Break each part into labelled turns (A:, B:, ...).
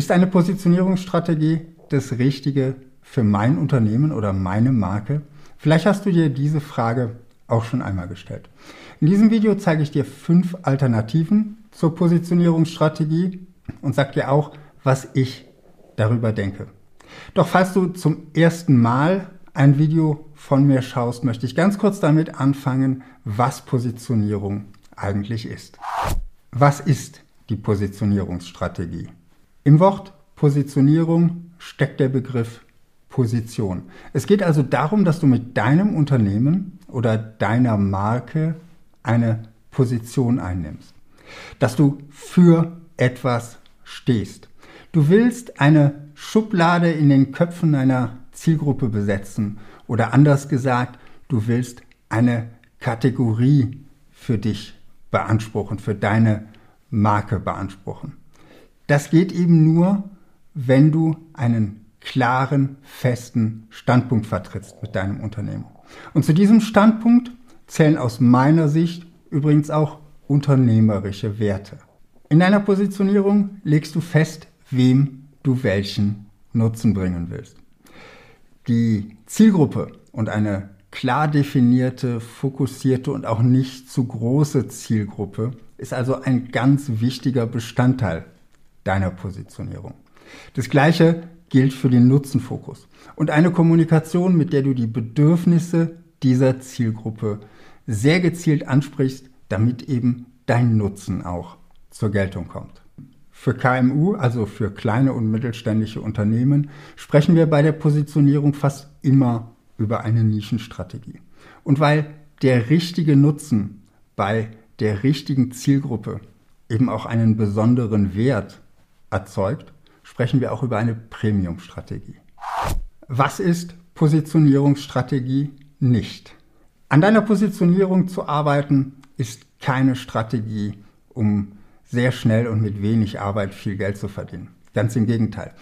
A: Ist eine Positionierungsstrategie das Richtige für mein Unternehmen oder meine Marke? Vielleicht hast du dir diese Frage auch schon einmal gestellt. In diesem Video zeige ich dir fünf Alternativen zur Positionierungsstrategie und sage dir auch, was ich darüber denke. Doch falls du zum ersten Mal ein Video von mir schaust, möchte ich ganz kurz damit anfangen, was Positionierung eigentlich ist. Was ist die Positionierungsstrategie? Im Wort Positionierung steckt der Begriff Position. Es geht also darum, dass du mit deinem Unternehmen oder deiner Marke eine Position einnimmst. Dass du für etwas stehst. Du willst eine Schublade in den Köpfen einer Zielgruppe besetzen oder anders gesagt, du willst eine Kategorie für dich beanspruchen, für deine Marke beanspruchen. Das geht eben nur, wenn du einen klaren, festen Standpunkt vertrittst mit deinem Unternehmen. Und zu diesem Standpunkt zählen aus meiner Sicht übrigens auch unternehmerische Werte. In deiner Positionierung legst du fest, wem du welchen Nutzen bringen willst. Die Zielgruppe und eine klar definierte, fokussierte und auch nicht zu große Zielgruppe ist also ein ganz wichtiger Bestandteil deiner Positionierung. Das gleiche gilt für den Nutzenfokus und eine Kommunikation, mit der du die Bedürfnisse dieser Zielgruppe sehr gezielt ansprichst, damit eben dein Nutzen auch zur Geltung kommt. Für KMU, also für kleine und mittelständische Unternehmen, sprechen wir bei der Positionierung fast immer über eine Nischenstrategie. Und weil der richtige Nutzen bei der richtigen Zielgruppe eben auch einen besonderen Wert erzeugt, sprechen wir auch über eine Premium-Strategie. Was ist Positionierungsstrategie nicht? An deiner Positionierung zu arbeiten ist keine Strategie, um sehr schnell und mit wenig Arbeit viel Geld zu verdienen. Ganz im Gegenteil.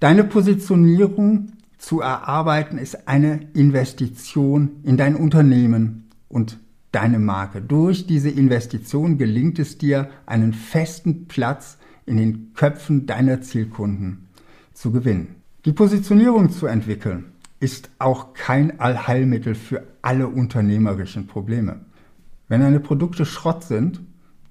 A: Deine Positionierung zu erarbeiten ist eine Investition in dein Unternehmen und deine Marke. Durch diese Investition gelingt es dir, einen festen Platz in den Köpfen deiner Zielkunden zu gewinnen. Die Positionierung zu entwickeln ist auch kein Allheilmittel für alle unternehmerischen Probleme. Wenn deine Produkte Schrott sind,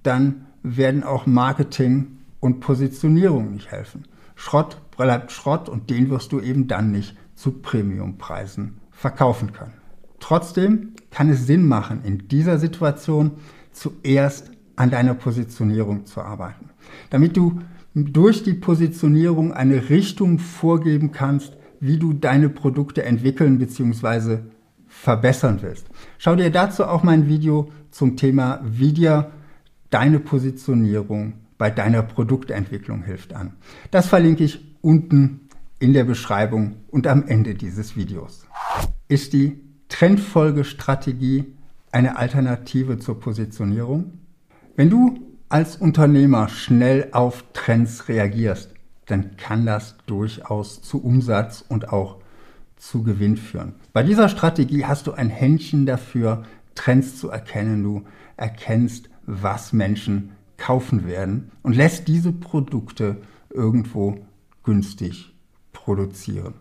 A: dann werden auch Marketing und Positionierung nicht helfen. Schrott bleibt Schrott und den wirst du eben dann nicht zu Premiumpreisen verkaufen können. Trotzdem kann es Sinn machen, in dieser Situation zuerst an deiner Positionierung zu arbeiten, damit du durch die Positionierung eine Richtung vorgeben kannst, wie du deine Produkte entwickeln bzw. verbessern willst. Schau dir dazu auch mein Video zum Thema, wie dir deine Positionierung bei deiner Produktentwicklung hilft an. Das verlinke ich unten in der Beschreibung und am Ende dieses Videos. Ist die Trendfolgestrategie eine Alternative zur Positionierung? Wenn du als Unternehmer schnell auf Trends reagierst, dann kann das durchaus zu Umsatz und auch zu Gewinn führen. Bei dieser Strategie hast du ein Händchen dafür, Trends zu erkennen. Du erkennst, was Menschen kaufen werden und lässt diese Produkte irgendwo günstig produzieren.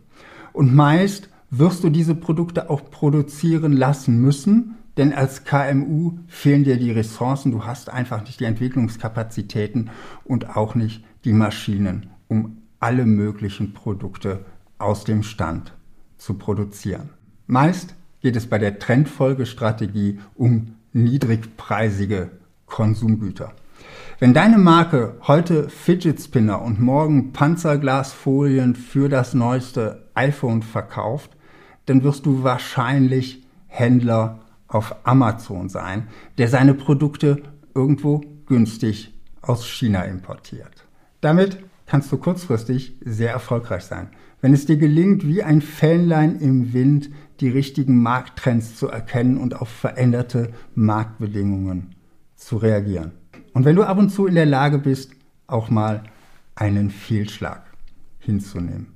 A: Und meist wirst du diese Produkte auch produzieren lassen müssen, denn als KMU fehlen dir die Ressourcen, du hast einfach nicht die Entwicklungskapazitäten und auch nicht die Maschinen, um alle möglichen Produkte aus dem Stand zu produzieren. Meist geht es bei der Trendfolgestrategie um niedrigpreisige Konsumgüter. Wenn deine Marke heute Fidget Spinner und morgen Panzerglasfolien für das neueste iPhone verkauft, dann wirst du wahrscheinlich Händler auf Amazon sein, der seine Produkte irgendwo günstig aus China importiert. Damit kannst du kurzfristig sehr erfolgreich sein. Wenn es dir gelingt, wie ein Fähnlein im Wind die richtigen Markttrends zu erkennen und auf veränderte Marktbedingungen zu reagieren. Und wenn du ab und zu in der Lage bist, auch mal einen Fehlschlag hinzunehmen.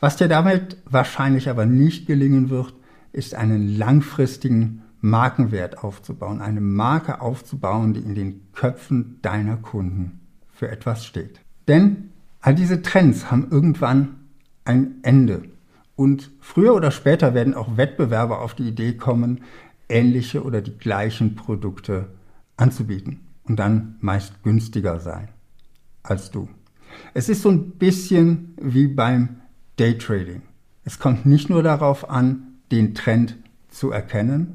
A: Was dir damit wahrscheinlich aber nicht gelingen wird, ist einen langfristigen Markenwert aufzubauen, eine Marke aufzubauen, die in den Köpfen deiner Kunden für etwas steht. Denn All diese Trends haben irgendwann ein Ende. Und früher oder später werden auch Wettbewerber auf die Idee kommen, ähnliche oder die gleichen Produkte anzubieten und dann meist günstiger sein als du. Es ist so ein bisschen wie beim Daytrading. Es kommt nicht nur darauf an, den Trend zu erkennen,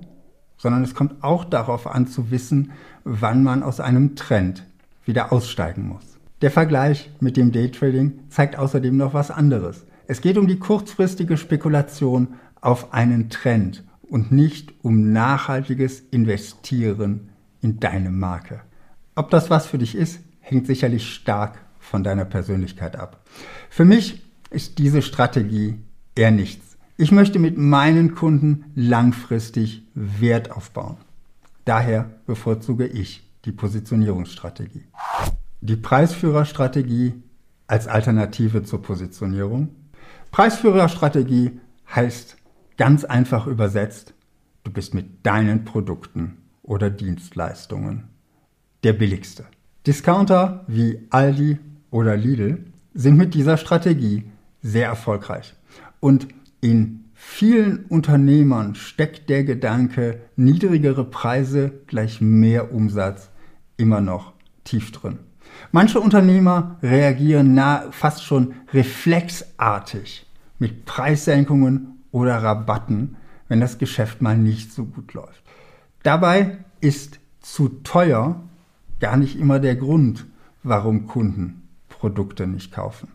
A: sondern es kommt auch darauf an zu wissen, wann man aus einem Trend wieder aussteigen muss. Der Vergleich mit dem Daytrading zeigt außerdem noch was anderes. Es geht um die kurzfristige Spekulation auf einen Trend und nicht um nachhaltiges Investieren in deine Marke. Ob das was für dich ist, hängt sicherlich stark von deiner Persönlichkeit ab. Für mich ist diese Strategie eher nichts. Ich möchte mit meinen Kunden langfristig Wert aufbauen. Daher bevorzuge ich die Positionierungsstrategie. Die Preisführerstrategie als Alternative zur Positionierung. Preisführerstrategie heißt ganz einfach übersetzt, du bist mit deinen Produkten oder Dienstleistungen der billigste. Discounter wie Aldi oder Lidl sind mit dieser Strategie sehr erfolgreich. Und in vielen Unternehmern steckt der Gedanke, niedrigere Preise gleich mehr Umsatz immer noch tief drin. Manche Unternehmer reagieren nah, fast schon reflexartig mit Preissenkungen oder Rabatten, wenn das Geschäft mal nicht so gut läuft. Dabei ist zu teuer gar nicht immer der Grund, warum Kunden Produkte nicht kaufen.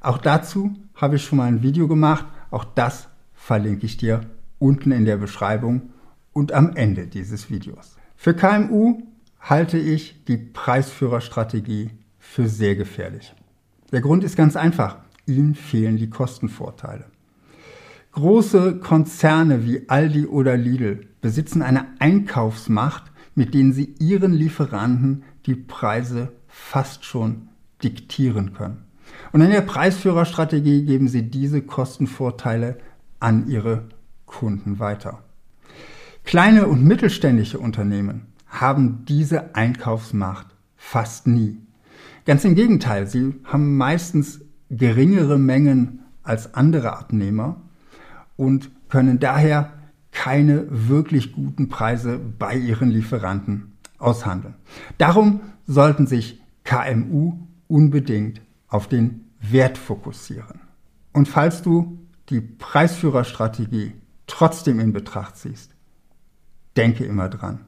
A: Auch dazu habe ich schon mal ein Video gemacht. Auch das verlinke ich dir unten in der Beschreibung und am Ende dieses Videos. Für KMU halte ich die Preisführerstrategie für sehr gefährlich. Der Grund ist ganz einfach. Ihnen fehlen die Kostenvorteile. Große Konzerne wie Aldi oder Lidl besitzen eine Einkaufsmacht, mit denen sie ihren Lieferanten die Preise fast schon diktieren können. Und in der Preisführerstrategie geben sie diese Kostenvorteile an ihre Kunden weiter. Kleine und mittelständische Unternehmen haben diese Einkaufsmacht fast nie. Ganz im Gegenteil, sie haben meistens geringere Mengen als andere Abnehmer und können daher keine wirklich guten Preise bei ihren Lieferanten aushandeln. Darum sollten sich KMU unbedingt auf den Wert fokussieren. Und falls du die Preisführerstrategie trotzdem in Betracht ziehst, denke immer dran.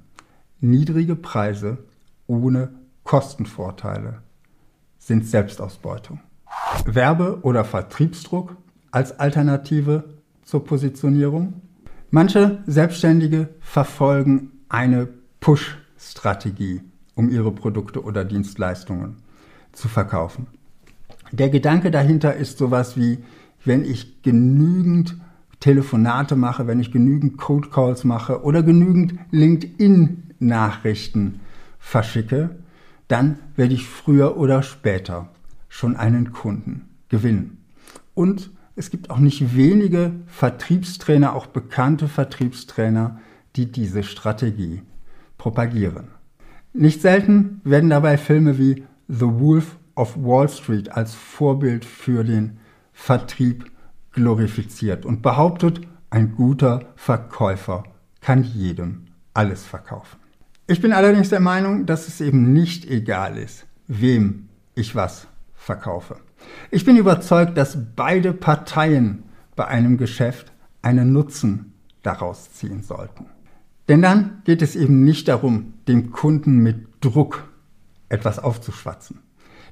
A: Niedrige Preise ohne Kostenvorteile sind Selbstausbeutung. Werbe- oder Vertriebsdruck als Alternative zur Positionierung. Manche Selbstständige verfolgen eine Push-Strategie, um ihre Produkte oder Dienstleistungen zu verkaufen. Der Gedanke dahinter ist sowas wie, wenn ich genügend Telefonate mache, wenn ich genügend Code Calls mache oder genügend LinkedIn-Nachrichten verschicke, dann werde ich früher oder später schon einen Kunden gewinnen. Und es gibt auch nicht wenige Vertriebstrainer, auch bekannte Vertriebstrainer, die diese Strategie propagieren. Nicht selten werden dabei Filme wie The Wolf of Wall Street als Vorbild für den Vertrieb glorifiziert und behauptet, ein guter Verkäufer kann jedem alles verkaufen. Ich bin allerdings der Meinung, dass es eben nicht egal ist, wem ich was verkaufe. Ich bin überzeugt, dass beide Parteien bei einem Geschäft einen Nutzen daraus ziehen sollten. Denn dann geht es eben nicht darum, dem Kunden mit Druck etwas aufzuschwatzen.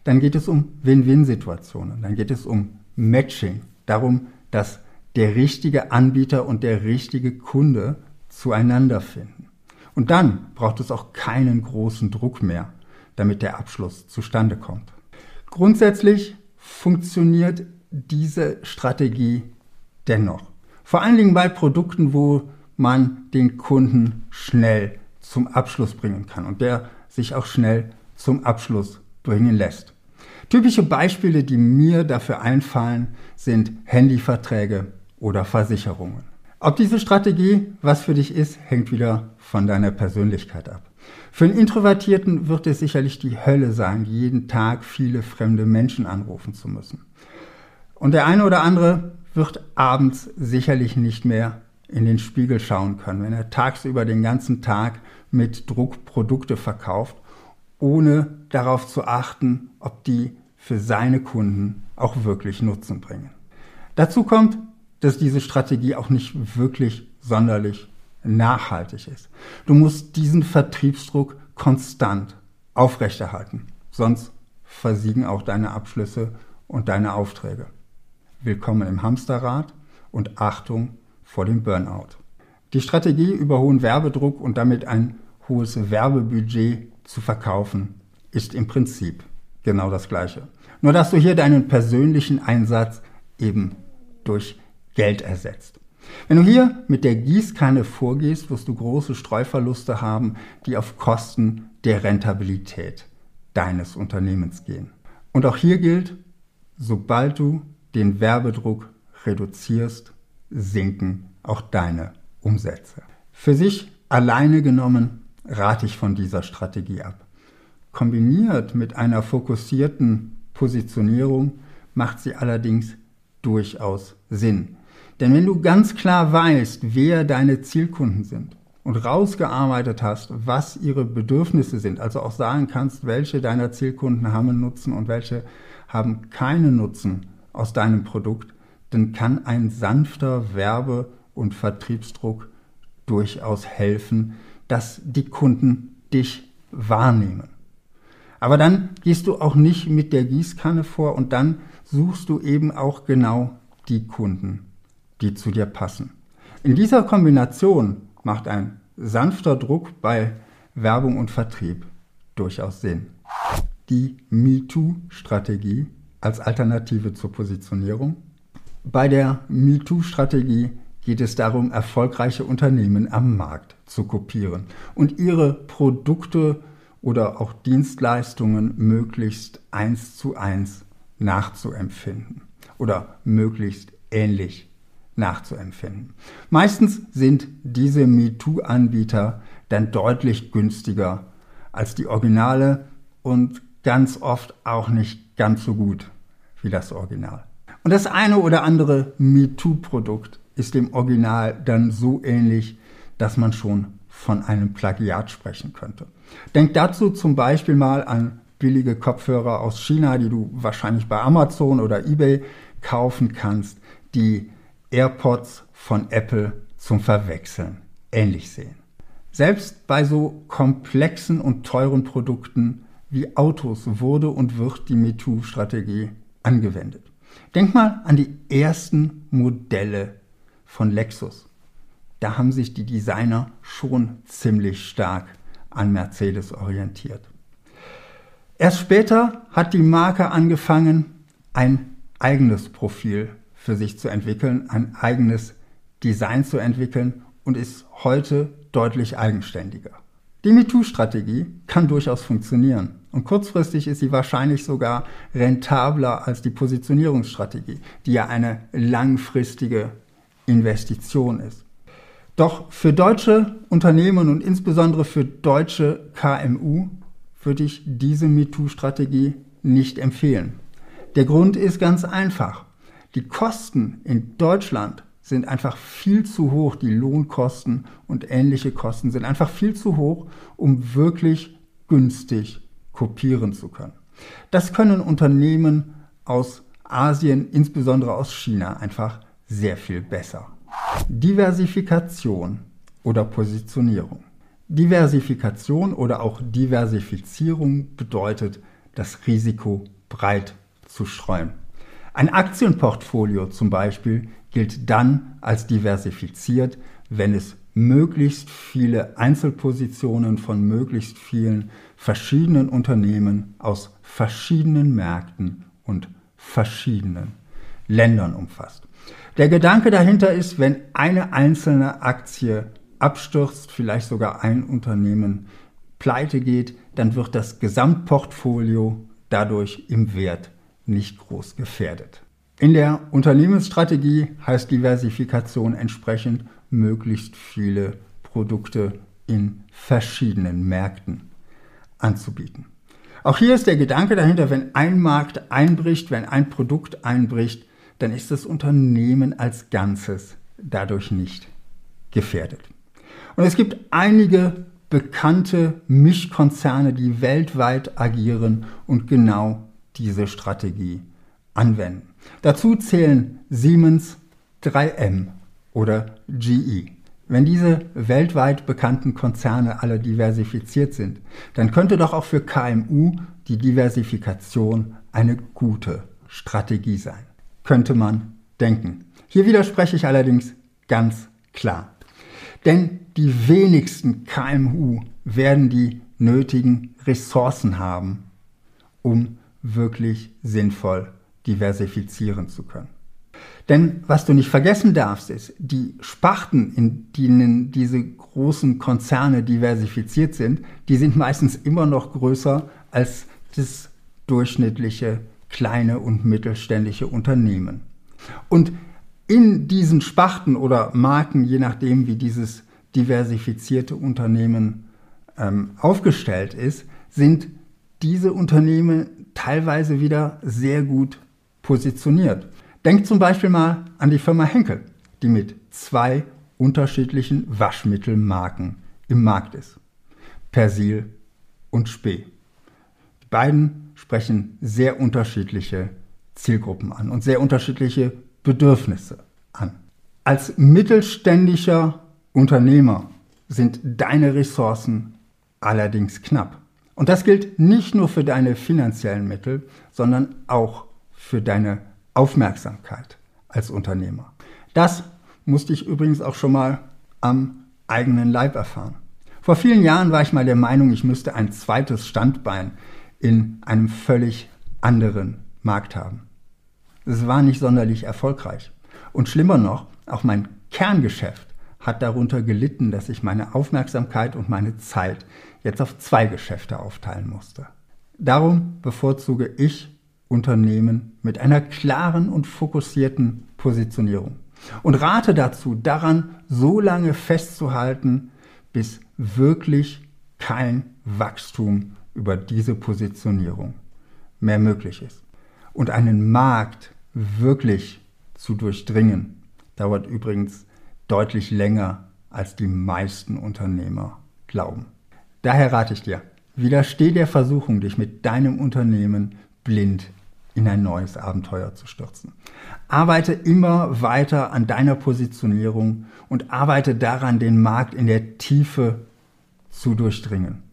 A: Dann geht es um Win-Win-Situationen. Dann geht es um Matching. Darum, dass der richtige Anbieter und der richtige Kunde zueinander finden. Und dann braucht es auch keinen großen Druck mehr, damit der Abschluss zustande kommt. Grundsätzlich funktioniert diese Strategie dennoch. Vor allen Dingen bei Produkten, wo man den Kunden schnell zum Abschluss bringen kann und der sich auch schnell zum Abschluss bringen lässt. Typische Beispiele, die mir dafür einfallen, sind Handyverträge oder Versicherungen. Ob diese Strategie was für dich ist, hängt wieder von deiner Persönlichkeit ab. Für einen Introvertierten wird es sicherlich die Hölle sein, jeden Tag viele fremde Menschen anrufen zu müssen. Und der eine oder andere wird abends sicherlich nicht mehr in den Spiegel schauen können, wenn er tagsüber den ganzen Tag mit Druck Produkte verkauft, ohne darauf zu achten, ob die für seine Kunden auch wirklich Nutzen bringen. Dazu kommt, dass diese Strategie auch nicht wirklich sonderlich nachhaltig ist. Du musst diesen Vertriebsdruck konstant aufrechterhalten, sonst versiegen auch deine Abschlüsse und deine Aufträge. Willkommen im Hamsterrad und Achtung vor dem Burnout. Die Strategie über hohen Werbedruck und damit ein hohes Werbebudget zu verkaufen ist im Prinzip genau das gleiche. Nur dass du hier deinen persönlichen Einsatz eben durch Geld ersetzt. Wenn du hier mit der Gießkanne vorgehst, wirst du große Streuverluste haben, die auf Kosten der Rentabilität deines Unternehmens gehen. Und auch hier gilt, sobald du den Werbedruck reduzierst, sinken auch deine Umsätze. Für sich alleine genommen rate ich von dieser Strategie ab. Kombiniert mit einer fokussierten Positionierung macht sie allerdings durchaus Sinn. Denn wenn du ganz klar weißt, wer deine Zielkunden sind und rausgearbeitet hast, was ihre Bedürfnisse sind, also auch sagen kannst, welche deiner Zielkunden haben Nutzen und welche haben keinen Nutzen aus deinem Produkt, dann kann ein sanfter Werbe- und Vertriebsdruck durchaus helfen, dass die Kunden dich wahrnehmen. Aber dann gehst du auch nicht mit der Gießkanne vor und dann suchst du eben auch genau die Kunden, die zu dir passen. In dieser Kombination macht ein sanfter Druck bei Werbung und Vertrieb durchaus Sinn. Die MeToo-Strategie als Alternative zur Positionierung. Bei der MeToo-Strategie geht es darum, erfolgreiche Unternehmen am Markt zu kopieren und ihre Produkte oder auch Dienstleistungen möglichst eins zu eins nachzuempfinden oder möglichst ähnlich nachzuempfinden. Meistens sind diese MeToo-Anbieter dann deutlich günstiger als die Originale und ganz oft auch nicht ganz so gut wie das Original. Und das eine oder andere MeToo-Produkt ist dem Original dann so ähnlich, dass man schon von einem Plagiat sprechen könnte. Denk dazu zum Beispiel mal an billige Kopfhörer aus China, die du wahrscheinlich bei Amazon oder eBay kaufen kannst, die AirPods von Apple zum Verwechseln ähnlich sehen. Selbst bei so komplexen und teuren Produkten wie Autos wurde und wird die MeToo-Strategie angewendet. Denk mal an die ersten Modelle von Lexus. Da haben sich die Designer schon ziemlich stark an Mercedes orientiert. Erst später hat die Marke angefangen, ein eigenes Profil für sich zu entwickeln, ein eigenes Design zu entwickeln und ist heute deutlich eigenständiger. Die MeToo-Strategie kann durchaus funktionieren und kurzfristig ist sie wahrscheinlich sogar rentabler als die Positionierungsstrategie, die ja eine langfristige Investition ist. Doch für deutsche Unternehmen und insbesondere für deutsche KMU würde ich diese MeToo-Strategie nicht empfehlen. Der Grund ist ganz einfach. Die Kosten in Deutschland sind einfach viel zu hoch, die Lohnkosten und ähnliche Kosten sind einfach viel zu hoch, um wirklich günstig kopieren zu können. Das können Unternehmen aus Asien, insbesondere aus China, einfach sehr viel besser. Diversifikation oder Positionierung. Diversifikation oder auch Diversifizierung bedeutet, das Risiko breit zu streuen. Ein Aktienportfolio zum Beispiel gilt dann als diversifiziert, wenn es möglichst viele Einzelpositionen von möglichst vielen verschiedenen Unternehmen aus verschiedenen Märkten und verschiedenen Ländern umfasst. Der Gedanke dahinter ist, wenn eine einzelne Aktie abstürzt, vielleicht sogar ein Unternehmen pleite geht, dann wird das Gesamtportfolio dadurch im Wert nicht groß gefährdet. In der Unternehmensstrategie heißt Diversifikation entsprechend möglichst viele Produkte in verschiedenen Märkten anzubieten. Auch hier ist der Gedanke dahinter, wenn ein Markt einbricht, wenn ein Produkt einbricht, dann ist das Unternehmen als Ganzes dadurch nicht gefährdet. Und es gibt einige bekannte Mischkonzerne, die weltweit agieren und genau diese Strategie anwenden. Dazu zählen Siemens, 3M oder GE. Wenn diese weltweit bekannten Konzerne alle diversifiziert sind, dann könnte doch auch für KMU die Diversifikation eine gute Strategie sein. Könnte man denken. Hier widerspreche ich allerdings ganz klar. Denn die wenigsten KMU werden die nötigen Ressourcen haben, um wirklich sinnvoll diversifizieren zu können. Denn was du nicht vergessen darfst, ist, die Sparten, in denen diese großen Konzerne diversifiziert sind, die sind meistens immer noch größer als das durchschnittliche kleine und mittelständische Unternehmen. Und in diesen Sparten oder Marken, je nachdem, wie dieses diversifizierte Unternehmen ähm, aufgestellt ist, sind diese Unternehmen teilweise wieder sehr gut positioniert. Denkt zum Beispiel mal an die Firma Henkel, die mit zwei unterschiedlichen Waschmittelmarken im Markt ist. Persil und Spee. Die beiden sprechen sehr unterschiedliche Zielgruppen an und sehr unterschiedliche Bedürfnisse an. Als mittelständischer Unternehmer sind deine Ressourcen allerdings knapp. Und das gilt nicht nur für deine finanziellen Mittel, sondern auch für deine Aufmerksamkeit als Unternehmer. Das musste ich übrigens auch schon mal am eigenen Leib erfahren. Vor vielen Jahren war ich mal der Meinung, ich müsste ein zweites Standbein in einem völlig anderen Markt haben. Es war nicht sonderlich erfolgreich. Und schlimmer noch, auch mein Kerngeschäft hat darunter gelitten, dass ich meine Aufmerksamkeit und meine Zeit jetzt auf zwei Geschäfte aufteilen musste. Darum bevorzuge ich Unternehmen mit einer klaren und fokussierten Positionierung. Und rate dazu, daran so lange festzuhalten, bis wirklich kein Wachstum über diese Positionierung mehr möglich ist. Und einen Markt wirklich zu durchdringen, dauert übrigens deutlich länger, als die meisten Unternehmer glauben. Daher rate ich dir, widersteh der Versuchung, dich mit deinem Unternehmen blind in ein neues Abenteuer zu stürzen. Arbeite immer weiter an deiner Positionierung und arbeite daran, den Markt in der Tiefe zu durchdringen.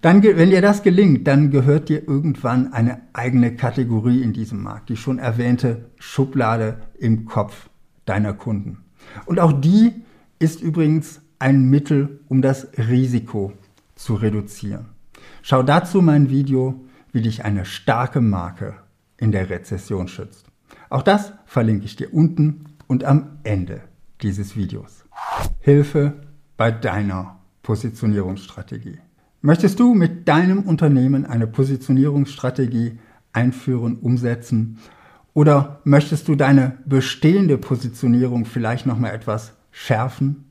A: Dann, wenn dir das gelingt, dann gehört dir irgendwann eine eigene Kategorie in diesem Markt, die schon erwähnte Schublade im Kopf deiner Kunden. Und auch die ist übrigens ein Mittel, um das Risiko zu reduzieren. Schau dazu mein Video, wie dich eine starke Marke in der Rezession schützt. Auch das verlinke ich dir unten und am Ende dieses Videos. Hilfe bei deiner Positionierungsstrategie. Möchtest du mit deinem Unternehmen eine Positionierungsstrategie einführen, umsetzen oder möchtest du deine bestehende Positionierung vielleicht noch mal etwas schärfen?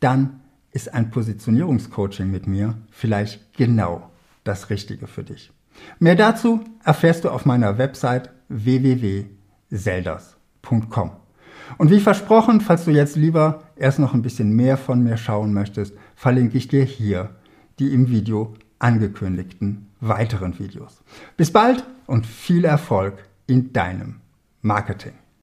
A: Dann ist ein Positionierungscoaching mit mir vielleicht genau das Richtige für dich. Mehr dazu erfährst du auf meiner Website www.selders.com. Und wie versprochen, falls du jetzt lieber erst noch ein bisschen mehr von mir schauen möchtest, verlinke ich dir hier die im Video angekündigten weiteren Videos. Bis bald und viel Erfolg in deinem Marketing.